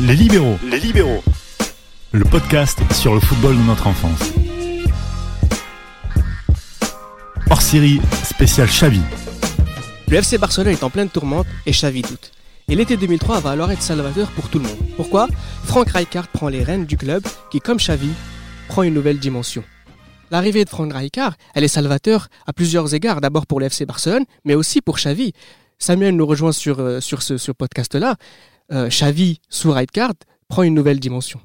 Les libéraux. Les libéraux. Le podcast sur le football de notre enfance. Hors série spécial Xavi. Le FC Barcelone est en pleine tourmente et Xavi doute. Et l'été 2003 va alors être salvateur pour tout le monde. Pourquoi? Frank Rijkaard prend les rênes du club qui, comme Xavi, prend une nouvelle dimension. L'arrivée de Frank Rijkaard, elle est salvateur à plusieurs égards. D'abord pour le FC Barcelone, mais aussi pour Xavi. Samuel nous rejoint sur, euh, sur ce, ce podcast-là. Euh, Xavi, sous Rijkaard, prend une nouvelle dimension.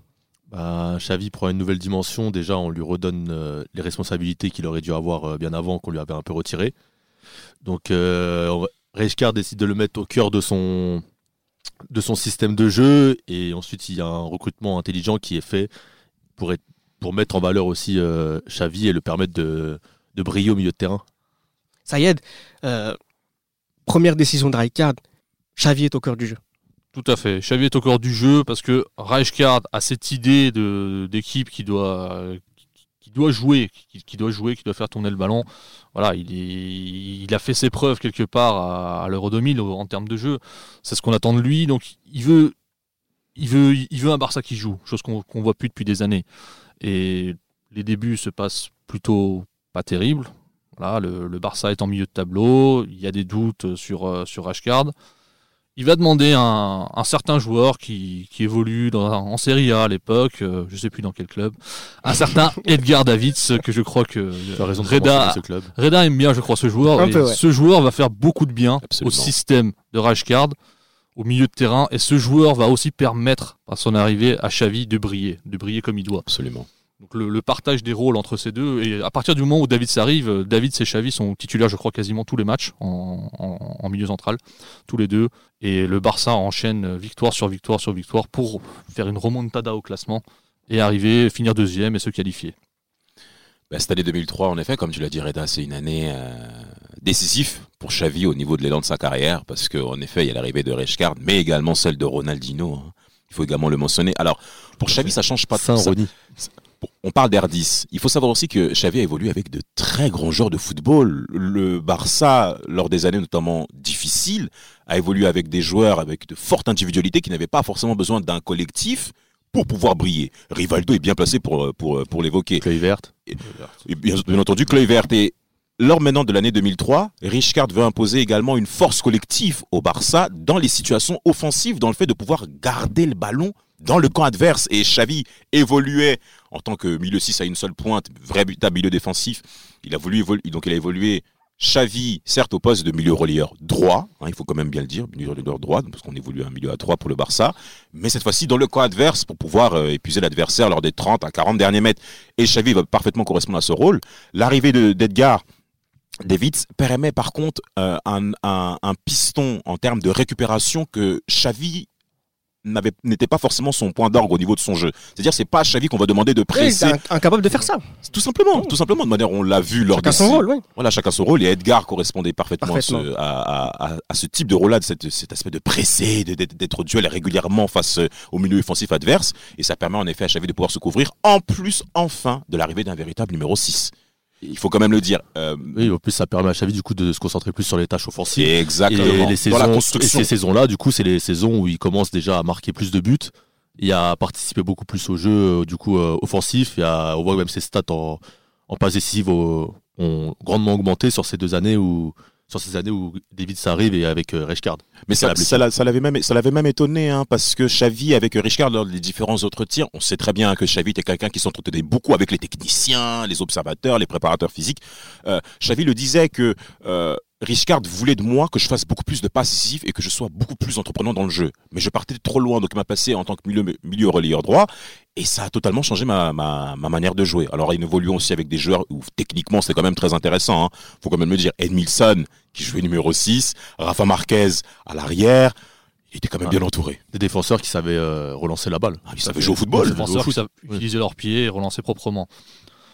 Bah, Xavi prend une nouvelle dimension. Déjà, on lui redonne euh, les responsabilités qu'il aurait dû avoir euh, bien avant, qu'on lui avait un peu retirées. Donc, euh, Rijkaard décide de le mettre au cœur de son, de son système de jeu. Et ensuite, il y a un recrutement intelligent qui est fait pour, être, pour mettre en valeur aussi euh, Xavi et le permettre de, de briller au milieu de terrain. Ça y est, première décision de Rijkaard, Xavi est au cœur du jeu. Tout à fait. Xavi est au cœur du jeu parce que Rijkaard a cette idée d'équipe qui doit, qui, doit jouer, qui, doit jouer, qui doit faire tourner le ballon. Voilà, il, a fait ses preuves quelque part à, à l'Euro 2000 au- en termes de jeu. C'est ce qu'on attend de lui. Donc il veut, il veut, il veut un Barça qui joue, chose qu'on qu'on voit plus depuis des années. Et les débuts se passent plutôt pas terribles. Voilà, le, Barça est en milieu de tableau. Il y a des doutes sur euh, sur. Il va demander un, un certain joueur qui, qui évolue dans, en Serie A à l'époque, euh, je sais plus dans quel club, un certain Edgar Davids que je crois que Tu as raison de Reda, ce club. Reda aime bien, je crois, ce joueur. Un et peu, ouais. Ce joueur va faire beaucoup de bien Absolument. au système de Rijkaard, au milieu de terrain, et ce joueur va aussi permettre à son arrivée à Xavi de briller, de briller comme il doit. Absolument. Donc le, le partage des rôles entre ces deux, et à partir du moment où David s'arrive, euh, David et Xavi sont titulaires, je crois, quasiment tous les matchs en, en- en milieu central, tous les deux. Et le Barça enchaîne victoire sur victoire sur victoire pour faire une remontada au classement et arriver, finir deuxième et se qualifier. Bah, cette année 2003, en effet, comme tu l'as dit, Reda, c'est une année euh, décisive pour Xavi au niveau de l'élan de sa carrière, parce qu'en effet, il y a l'arrivée de Rijkaard, mais également celle de Ronaldinho. hein. Il faut également le mentionner. Alors, pour Xavi, ça change pas de ça- Saint-Rony. Bon, On parle d'R10. Il faut savoir aussi que Xavi a évolué avec de très grands joueurs de football. Le Barça, lors des années notamment difficiles, a évolué avec des joueurs avec de fortes individualités qui n'avaient pas forcément besoin d'un collectif pour pouvoir briller. Rivaldo est bien placé pour, pour, pour l'évoquer. Feuille verte. Bien, bien entendu, Kluivert. Et lors maintenant de l'année 2003, Rijkaard veut imposer également une force collective au Barça dans les situations offensives, dans le fait de pouvoir garder le ballon dans le camp adverse. Et Xavi évoluait en tant que milieu 6 à une seule pointe, véritable milieu défensif. Il a voulu évolué Xavi, certes au poste de milieu relayeur droit, hein, il faut quand même bien le dire, milieu relayeur droit, parce qu'on évolue un milieu à 3 pour le Barça, mais cette fois-ci dans le camp adverse pour pouvoir euh, épuiser l'adversaire lors des 30 à 40 derniers mètres. Et Xavi va parfaitement correspondre à ce rôle. L'arrivée de- d'Edgar Davids permet par contre euh, un, piston en termes de récupération que Xavi n'était pas forcément son point d'orgue au niveau de son jeu. C'est-à-dire c'est pas à Xavi qu'on va demander de Il presser. est incapable de faire ça. Tout simplement, tout simplement. De manière, on l'a vu lors Chacun des son rôle, oui. voilà, chacun son rôle. Et Edgar correspondait parfaitement, à ce-. À, à- à- à ce type de rôle-là, de cette- cet aspect de presser, de- d'être d'être au duel régulièrement face euh, au milieu offensif adverse. Et ça permet en effet à Xavi de pouvoir se couvrir, en plus, enfin, de l'arrivée d'un véritable numéro 6. Il faut quand même le dire. Euh, Oui, en plus, ça permet à Xavi du coup de se concentrer plus sur les tâches offensives. exactement. Et les Dans la et construction. ces saisons-là, du coup, c'est les saisons où il commence déjà à marquer plus de buts et à participer beaucoup plus au jeu euh, du coup euh, offensif. Et à, on voit même ses stats en, en passe décisive euh, ont grandement augmenté sur ces deux années où sur ces années où David s'arrive et avec euh, Rijkaard. Mais ça, l'avait même, ça l'avait même étonné, hein, parce que Xavi avec Richard lors des différents entretiens, on sait très bien que Xavi était quelqu'un qui s'entretenait beaucoup avec les techniciens, les observateurs, les préparateurs physiques. Euh, Xavi le disait que euh, Richard voulait de moi que je fasse beaucoup plus de passes décisives et que je sois beaucoup plus entreprenant dans le jeu. Mais je partais trop loin, donc il m'a passé en tant que milieu, milieu relayeur droit, et ça a totalement changé ma, ma, ma manière de jouer. Alors, il évolue aussi avec des joueurs où techniquement c'est quand même très intéressant. Hein. Faut quand même le dire. Edmilson, qui jouait numéro 6, Rafa Marquez à l'arrière. Il était quand même Ah. bien entouré. Des défenseurs qui savaient euh, relancer la balle. Ah, il savait jouer au football. Des défenseurs qui utiliser leurs pieds et relancer proprement.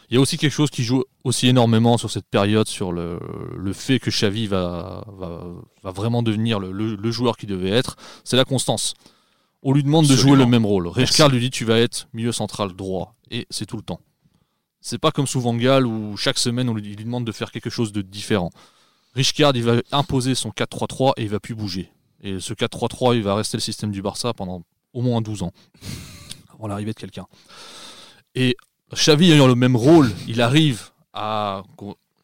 Il y a aussi quelque chose qui joue aussi énormément sur cette période, sur le, le fait que Xavi va, va, va vraiment devenir le, le- le joueur qu'il devait être, c'est la constance. On lui demande de jouer le même rôle. Rijkaard lui dit tu vas être milieu central droit. Et c'est tout le temps. C'est pas comme sous Van Gaal où chaque semaine on lui demande de faire quelque chose de différent. Rijkaard il va imposer son 4-3-3 et il va plus bouger. Et ce 4-3-3 il va rester le système du Barça pendant au moins 12 ans avant l'arrivée de quelqu'un. Et Xavi ayant le même rôle, il arrive à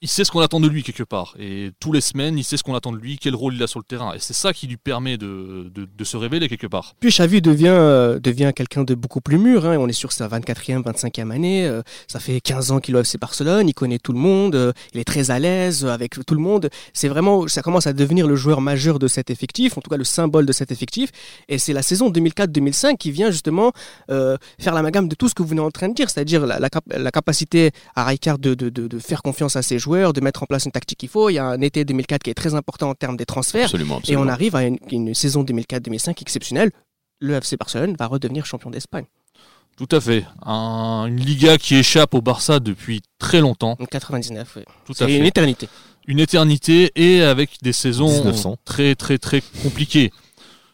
il sait ce qu'on attend de lui quelque part. Et tous les semaines, il sait ce qu'on attend de lui, quel rôle il a sur le terrain. Et c'est ça qui lui permet de, de, se révéler quelque part. Puis Xavi devient, euh, devient quelqu'un de beaucoup plus mûr. Hein. On est sur sa 24e, 25e année. Euh, ça fait 15 ans qu'il est au FC Barcelone. Il connaît tout le monde. Euh, il est très à l'aise avec tout le monde. C'est vraiment, ça commence à devenir le joueur majeur de cet effectif, en tout cas le symbole de cet effectif. Et c'est la saison 2004-2005 qui vient justement faire l'amalgame de tout ce que vous venez en train de dire, c'est-à-dire la, la, capacité à Rijkaard de, de, de faire confiance à ses joueurs de mettre en place une tactique qu'il faut. Il y a un été 2004 qui est très important en termes des transferts. Et on arrive à une, saison 2004-2005 exceptionnelle. Le FC Barcelone va redevenir champion d'Espagne. Tout à fait. une Liga qui échappe au Barça depuis très longtemps. En 99, oui. C'est une éternité. Une éternité et avec des saisons très très très compliquées.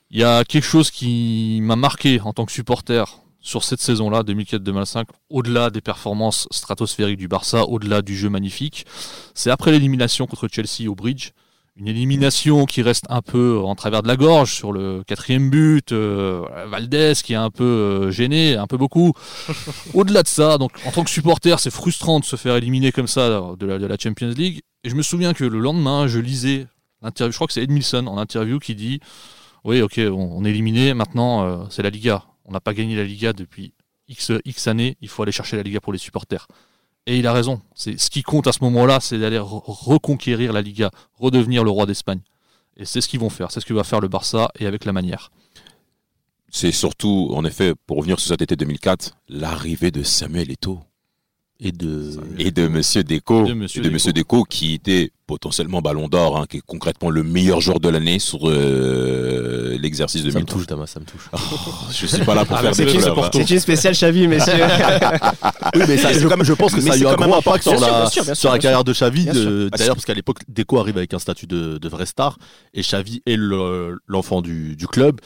Il y a quelque chose qui m'a marqué en tant que supporter sur cette saison-là, 2004-2005, au-delà des performances stratosphériques du Barça, au-delà du jeu magnifique, c'est après l'élimination contre Chelsea au Bridge, une élimination qui reste un peu en travers de la gorge sur le quatrième but, euh, Valdez qui est un peu euh, gêné, un peu beaucoup. Au-delà de ça, donc en tant que supporter, c'est frustrant de se faire éliminer comme ça de la, de la, Champions League. Et je me souviens que le lendemain, je lisais l'interview, je crois que c'est Edmilson en interview qui dit, oui, ok, on, est éliminé, maintenant euh, c'est la Liga. On n'a pas gagné la Liga depuis X, X années, il faut aller chercher la Liga pour les supporters. Et il a raison. C'est ce qui compte à ce moment-là, c'est d'aller reconquérir la Liga, redevenir le roi d'Espagne. Et c'est ce qu'ils vont faire. C'est ce que va faire le Barça et avec la manière. C'est surtout, en effet, pour revenir sur cet été 2004, l'arrivée de Samuel Eto'o et de et de Monsieur Deco et de Monsieur, Deco. qui était potentiellement Ballon d'Or, hein, qui est concrètement le meilleur joueur de l'année sur euh, l'exercice de Ça me touche, Damas, ça me touche. Oh, je suis pas là pour ah, faire des. Hein. C'est une spéciale Xavi, messieurs. oui, mais ça, je, je, pense que ça a eu un gros impact sur la, sur la carrière de Xavi. D'ailleurs, parce qu'à l'époque, Deco arrive avec un statut de, de vraie star et Xavi est l'enfant du, du club.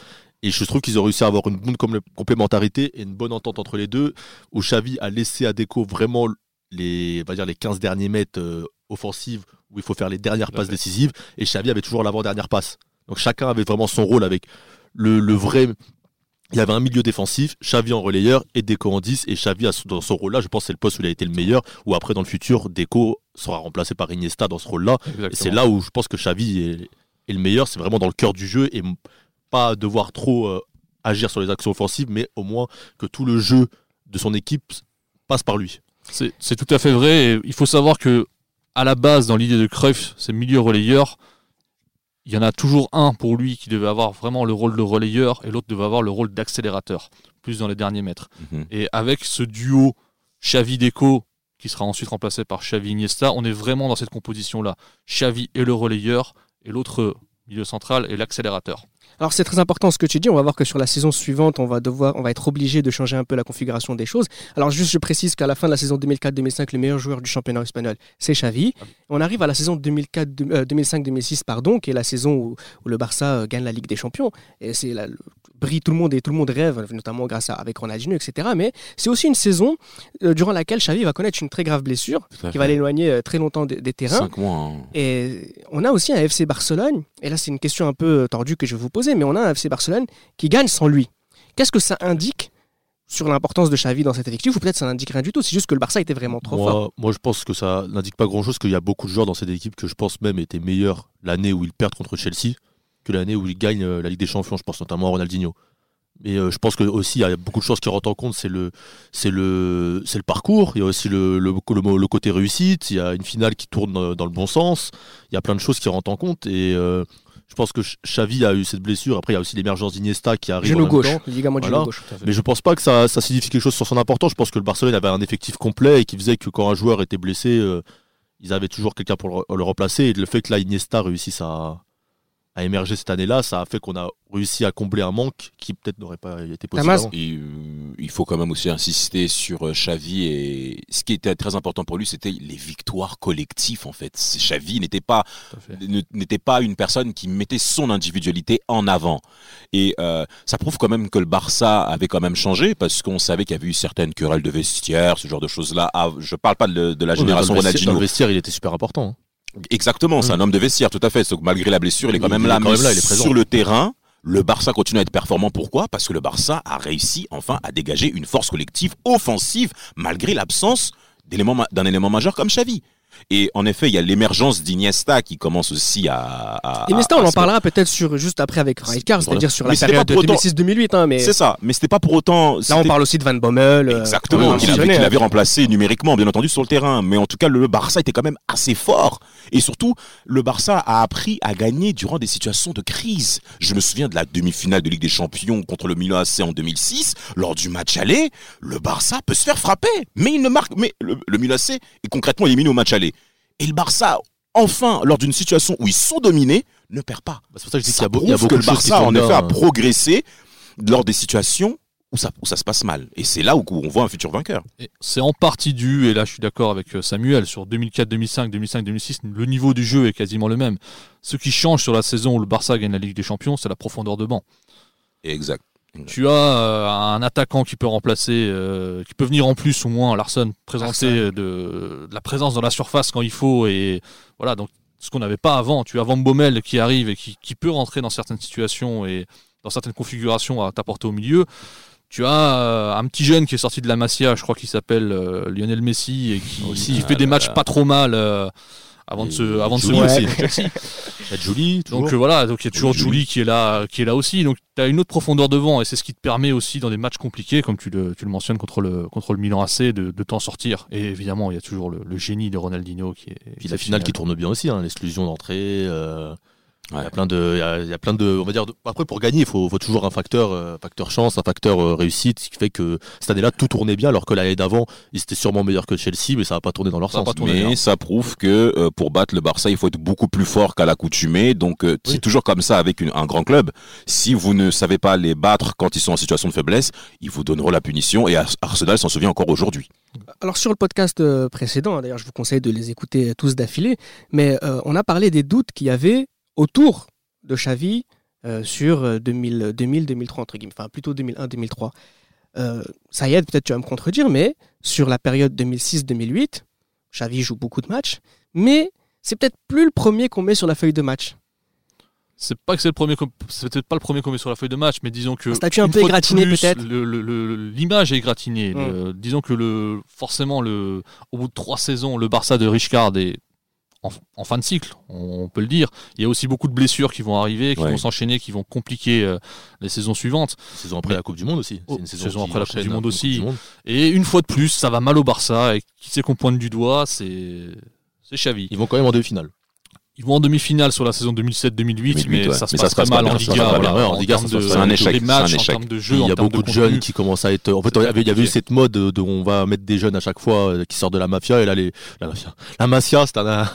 Et je trouve qu'ils ont réussi à avoir une bonne complémentarité et une bonne entente entre les deux, où Xavi a laissé à Deco vraiment les, va dire les 15 derniers mètres euh, offensives, où il faut faire les dernières passes décisives, et Xavi avait toujours l'avant-dernière passe. Donc chacun avait vraiment son rôle avec le, le, vrai... Il y avait un milieu défensif, Xavi en relayeur et Deco en 10, et Xavi dans ce rôle-là, je pense que c'est le poste où il a été le meilleur, ou après dans le futur, Deco sera remplacé par Iniesta dans ce rôle-là. Et c'est là où je pense que Xavi est, est le meilleur, c'est vraiment dans le cœur du jeu, et pas devoir trop euh, agir sur les actions offensives, mais au moins que tout le jeu de son équipe passe par lui. C'est tout à fait vrai. il faut savoir que à la base, dans l'idée de Cruyff, c'est milieu relayeur. Il y en a toujours un pour lui qui devait avoir vraiment le rôle de relayeur et l'autre devait avoir le rôle d'accélérateur, plus dans les derniers mètres. Mhm. Et avec ce duo Xavi-Deco, qui sera ensuite remplacé par Xavi-Iniesta, on est vraiment dans cette composition-là. Xavi est le relayeur et l'autre milieu central est l'accélérateur. Alors c'est très important ce que tu dis. On va voir que sur la saison suivante, on va devoir, on va être obligé de changer un peu la configuration des choses. Alors juste, je précise qu'à la fin de la saison 2004-2005, le meilleur joueur du championnat espagnol, c'est Xavi. On arrive à la saison 2005-2006, euh, pardon, qui est la saison où, le Barça euh, gagne la Ligue des Champions. Et c'est la, brille tout le monde et tout le monde rêve, notamment grâce à avec Ronaldinho, etc. Mais c'est aussi une saison euh, durant laquelle Xavi va connaître une très grave blessure qui va l'éloigner euh, très longtemps des, terrains. Cinq mois. Hein. Et on a aussi un FC Barcelone, et là c'est une question un peu tordue que je vais vous poser, mais on a un FC Barcelone qui gagne sans lui. Qu'est-ce que ça indique sur l'importance de Xavi dans cet effectif ou peut-être ça n'indique rien du tout, c'est juste que le Barça était vraiment trop fort. Moi je pense que ça n'indique pas grand-chose, qu'il y a beaucoup de joueurs dans cette équipe que je pense même étaient meilleurs l'année où ils perdent contre Chelsea que l'année où ils gagnent euh, la Ligue des Champions, je pense notamment à Ronaldinho. Mais euh, je pense que aussi il y a beaucoup de choses qui rentrent en compte. C'est le, c'est le, c'est le parcours. Il y a aussi le, le, le, côté réussite. Il y a une finale qui tourne euh, dans le bon sens. Il y a plein de choses qui rentrent en compte. Et euh, je pense que Xavi a eu cette blessure. Après, il y a aussi l'émergence d'Iniesta qui arrive. Genou gauche, ligament de gauche. Mais je pense pas que ça, ça signifie quelque chose sur son importance. Je pense que le Barcelone avait un effectif complet et qui faisait que quand un joueur était blessé, ils avaient toujours quelqu'un pour le, le, remplacer. Et le fait que là Iniesta réussisse à a émergé cette année-là, ça a fait qu'on a réussi à combler un manque qui peut-être n'aurait pas été possible. Euh, il faut quand même aussi insister sur euh, Xavi et ce qui était très important pour lui, c'était les victoires collectives en fait. Xavi n'était pas n'était pas une personne qui mettait son individualité en avant et euh, ça prouve quand même que le Barça avait quand même changé parce qu'on savait qu'il y avait eu certaines querelles de vestiaire, ce genre de choses-là. Ah, je parle pas de, la génération Ronaldinho. Le vestiaire, il était super important. Hein. Exactement, c'est un homme de vestiaire, tout à fait. malgré la blessure, il est quand même là, sur le terrain. Le Barça continue à être performant. Pourquoi? Parce que le Barça a réussi enfin à dégager une force collective offensive malgré l'absence d'un élément majeur comme Xavi. Et en effet, il y a l'émergence d'Iniesta qui commence aussi à. à- Iniesta, on à en parlera peut-être sur juste après avec Rijkaard, c'est-à-dire sur la période autant- 2006-2008. Hein, mais C'est ça, mais c'était pas pour autant. là, on parle aussi de Van Bommel. euh, Exactement, avait, qu'il hein. avait remplacé numériquement, bien entendu, sur le terrain. Mais en tout cas, le Barça était quand même assez fort. Et surtout, le Barça a appris à gagner durant des situations de crise. Je me souviens de la demi-finale de Ligue des Champions contre le Milan AC en 2006. Lors du match aller, le Barça peut se faire frapper. Mais il ne marque. Mais le, le Milan AC est concrètement éliminé au match aller. Et le Barça, enfin, lors d'une situation où ils sont dominés, ne perd pas. Bah, c'est pour ça que je dis qu'il y a, que le Barça, en effet, a hein. progressé lors des situations où ça, où ça se passe mal. Et c'est là où on voit un futur vainqueur. C'est en partie dû, et là je suis d'accord avec euh, Samuel, sur 2004, 2005, 2005, 2006, le niveau du jeu est quasiment le même. Ce qui change sur la saison où le Barça gagne la Ligue des Champions, c'est la profondeur de banc. Exact. Tu as euh, un attaquant qui peut remplacer, euh, qui peut venir en plus au moins Larson, présenter de, de la présence dans la surface quand il faut. Et voilà, donc ce qu'on n'avait pas avant. Tu as Van Bommel qui arrive et qui, qui peut rentrer dans certaines situations et dans certaines configurations à t'apporter au milieu. Tu as euh, un petit jeune qui est sorti de la Masia, je crois qu'il s'appelle Lionel Messi, et qui, Aussi, qui ah fait des là matchs pas trop mal avant de se, avant de se Julie montrer. aussi. Il y a Julie, toujours. Donc euh, voilà, donc il y a toujours Oui, Julie qui est là, qui est là aussi. Donc tu as une autre profondeur devant et c'est ce qui te permet aussi dans des matchs compliqués, comme tu le, tu le mentionnes contre le contre le Milan AC, de, de t'en sortir. Et évidemment, il y a toujours le, le génie de Ronaldinho qui est. Puis la finale qui tourne bien aussi, hein, l'exclusion d'entrée. euh, Il y a plein de, il y a, il y a plein de, on va dire. de- après, pour gagner, il faut, faut toujours un facteur, euh, facteur chance, un facteur euh, réussite, ce qui fait que cette année-là tout tournait bien, alors que l'année d'avant, ils étaient sûrement meilleurs que Chelsea, mais ça n'a pas tourné dans leur Ça a sens. pas tourné. Mais hein. ça prouve que euh, pour battre le Barça, il faut être beaucoup plus fort qu'à l'accoutumée. Donc euh, c'est toujours comme ça avec une- un grand club. Si vous ne savez pas les battre quand ils sont en situation de faiblesse, ils vous donneront la punition. Et Ars- Arsenal s'en souvient encore aujourd'hui. Alors sur le podcast précédent, hein, d'ailleurs je vous conseille de les écouter tous d'affilée, mais euh, on a parlé des doutes qu'il y avait autour de Xavi euh, sur euh, 2000, 2000-2003 entre guillemets, enfin plutôt 2001-2003. Euh, ça y est, peut-être tu vas me contredire, mais sur la période 2006-2008, Xavi joue beaucoup de matchs, mais c'est peut-être plus le premier qu'on met sur la feuille de match. C'est pas que c'est le premier, peut-être pas le premier qu'on met sur la feuille de match, mais disons que Un statut un peu égratigné, peut-être. L'image est égratignée. Mm. Le- disons que le forcément le au bout de trois saisons, le Barça de Richcard est en, en fin de cycle, on, on peut le dire. Il y a aussi beaucoup de blessures qui vont arriver, qui Ouais. vont s'enchaîner, qui vont compliquer euh, les saisons suivantes. Saison après la Coupe du Monde aussi. Oh, une saison, après la Coupe du Monde une aussi. Coupe du Monde. Et une fois de plus, ça va mal au Barça. Et qui c'est qu'on pointe du doigt C'est c'est Xavi. Ils vont quand même en demi-finale. Ils vont en demi-finale sur la saison 2007-2008, 2008, mais ouais. ça se Mais ça passe se très passe mal pas en bien, ça Liga. pas voilà. Ouais, en Liga, passe- c'est un échec, matchs, un en termes de jeu, il y a beaucoup de, de jeunes qui commencent à être. En fait, il y avait, eu cette mode de, on va mettre des jeunes à chaque fois euh, qui sortent de la mafia et là les la mafia, la masia, c'est un,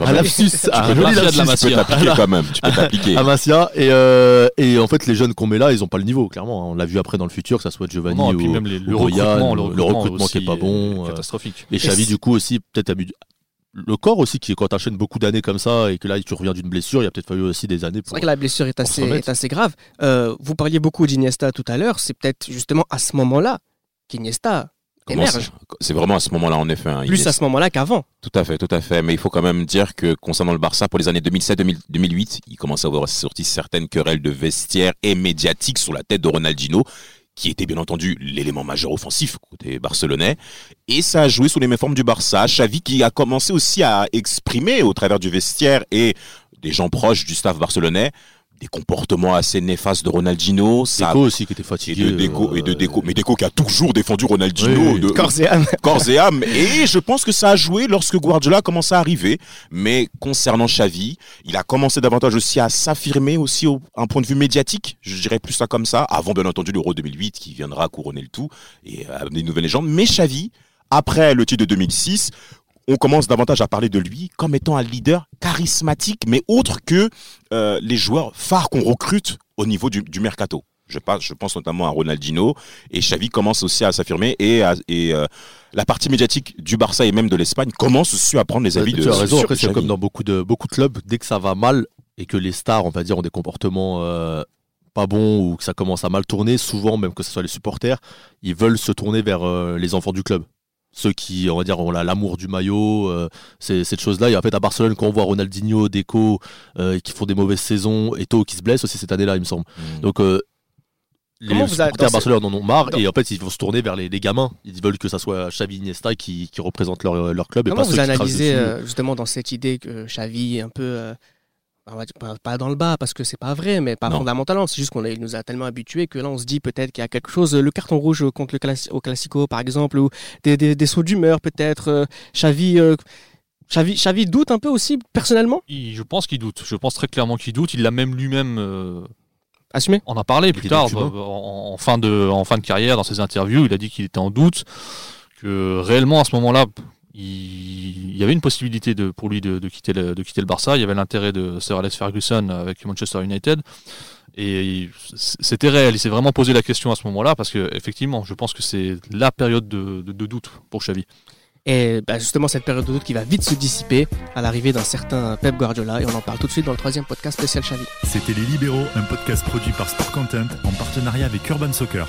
un, lapsus, un joli mafia de la lapsus. Tu peux t'appliquer quand même. Tu peux t'appliquer. à Masia et, euh, et en fait les jeunes qu'on met là ils ont pas le niveau clairement on l'a vu après dans le futur que ça soit Giovanni Non, et puis ou, même les- le, ou Boyan, recrutement, le qui est pas bon, euh, catastrophique. et Xavi du coup aussi peut-être le corps aussi qui quand t'enchaînes beaucoup d'années comme ça et que là tu reviens d'une blessure il y a peut-être fallu aussi des années C'est pour vrai que la blessure est assez, remettre. est assez grave. Euh, vous parliez beaucoup d'Iniesta tout à l'heure, c'est peut-être justement à ce moment-là qu'Iniesta c'est- C'est vraiment à ce moment-là, en effet. hein. Plus à ce moment-là qu'avant. Tout à fait, tout à fait. Mais il faut quand même dire que concernant le Barça, pour les années 2007-2008, il commence à avoir sorti certaines querelles de vestiaire et médiatiques sur la tête de Ronaldinho, qui était bien entendu l'élément majeur offensif côté barcelonais. Et ça a joué sous les mêmes formes du Barça. Xavi qui a commencé aussi à exprimer au travers du vestiaire et des gens proches du staff barcelonais des comportements assez néfastes de Ronaldinho. Ça Deco aussi qui était et fatigué de Deco, euh, et de Deco. Mais Deco qui a toujours défendu Ronaldinho Oui, de, Corps et âme. corps et âme. Et je pense que ça a joué lorsque Guardiola a commencé à arriver. Mais concernant Xavi, il a commencé davantage aussi à s'affirmer aussi au un point de vue médiatique. Je dirais plus ça comme ça. Avant, bien entendu, l'Euro 2008 qui viendra couronner le tout et amener une nouvelle légende. Mais Xavi, après le titre de 2006, on commence davantage à parler de lui comme étant un leader charismatique, mais autre que euh, les joueurs phares qu'on recrute au niveau du, du mercato. Je, passe, je pense notamment à Ronaldinho et Xavi commence aussi à s'affirmer et, à- et euh, la partie médiatique du Barça et même de l'Espagne commence aussi à prendre les avis de tu as raison après c'est comme dans beaucoup de beaucoup de clubs dès que ça va mal et que les stars on va dire ont des comportements euh, pas bons ou que ça commence à mal tourner souvent même que ce soit les supporters ils veulent se tourner vers euh, les enfants du club ceux qui, on va dire, ont la- l'amour du maillot, euh, c'est cette chose-là. Et en fait, à Barcelone, quand on voit Ronaldinho, Deco, euh, qui font des mauvaises saisons, Eto'o qui se blesse aussi cette année-là, il me semble. Mm. Donc, euh, les supporters à Barcelone en ont marre dans- et en fait, ils vont se tourner vers les, les gamins. Ils veulent que ça soit Xavi, Iniesta qui, qui représentent leur, leur club et Comment pas vous ceux analysez euh, justement dans cette idée que Xavi est un peu, pas, pas dans le bas parce que c'est pas vrai, mais pas Non. fondamentalement. C'est juste qu'on nous a tellement habitués que là on se dit peut-être qu'il y a quelque chose. Le carton rouge contre le classi- au Classico par exemple ou des, des, des sauts d'humeur peut-être. euh, Xavi, euh, Xavi, Xavi doute un peu aussi personnellement? Il- je pense qu'il doute. Je pense très clairement qu'il doute. Il l'a même lui-même euh, Assumé? On en a parlé Il plus tard, en fin de, en fin de carrière, dans ses interviews, il a dit qu'il était en doute, que réellement à ce moment-là, il, y avait une possibilité de, pour lui de, de quitter le, de quitter le Barça. Il y avait l'intérêt de Sir Alex Ferguson avec Manchester United. Et c'était réel. Il s'est vraiment posé la question à ce moment-là parce que effectivement, je pense que c'est la période de, de- de doute pour Xavi. Et bah, justement cette période de doute qui va vite se dissiper à l'arrivée d'un certain Pep Guardiola et on en parle tout de suite dans le troisième podcast spécial Xavi. C'était Les Libéraux, un podcast produit par Sport Content en partenariat avec Urban Soccer.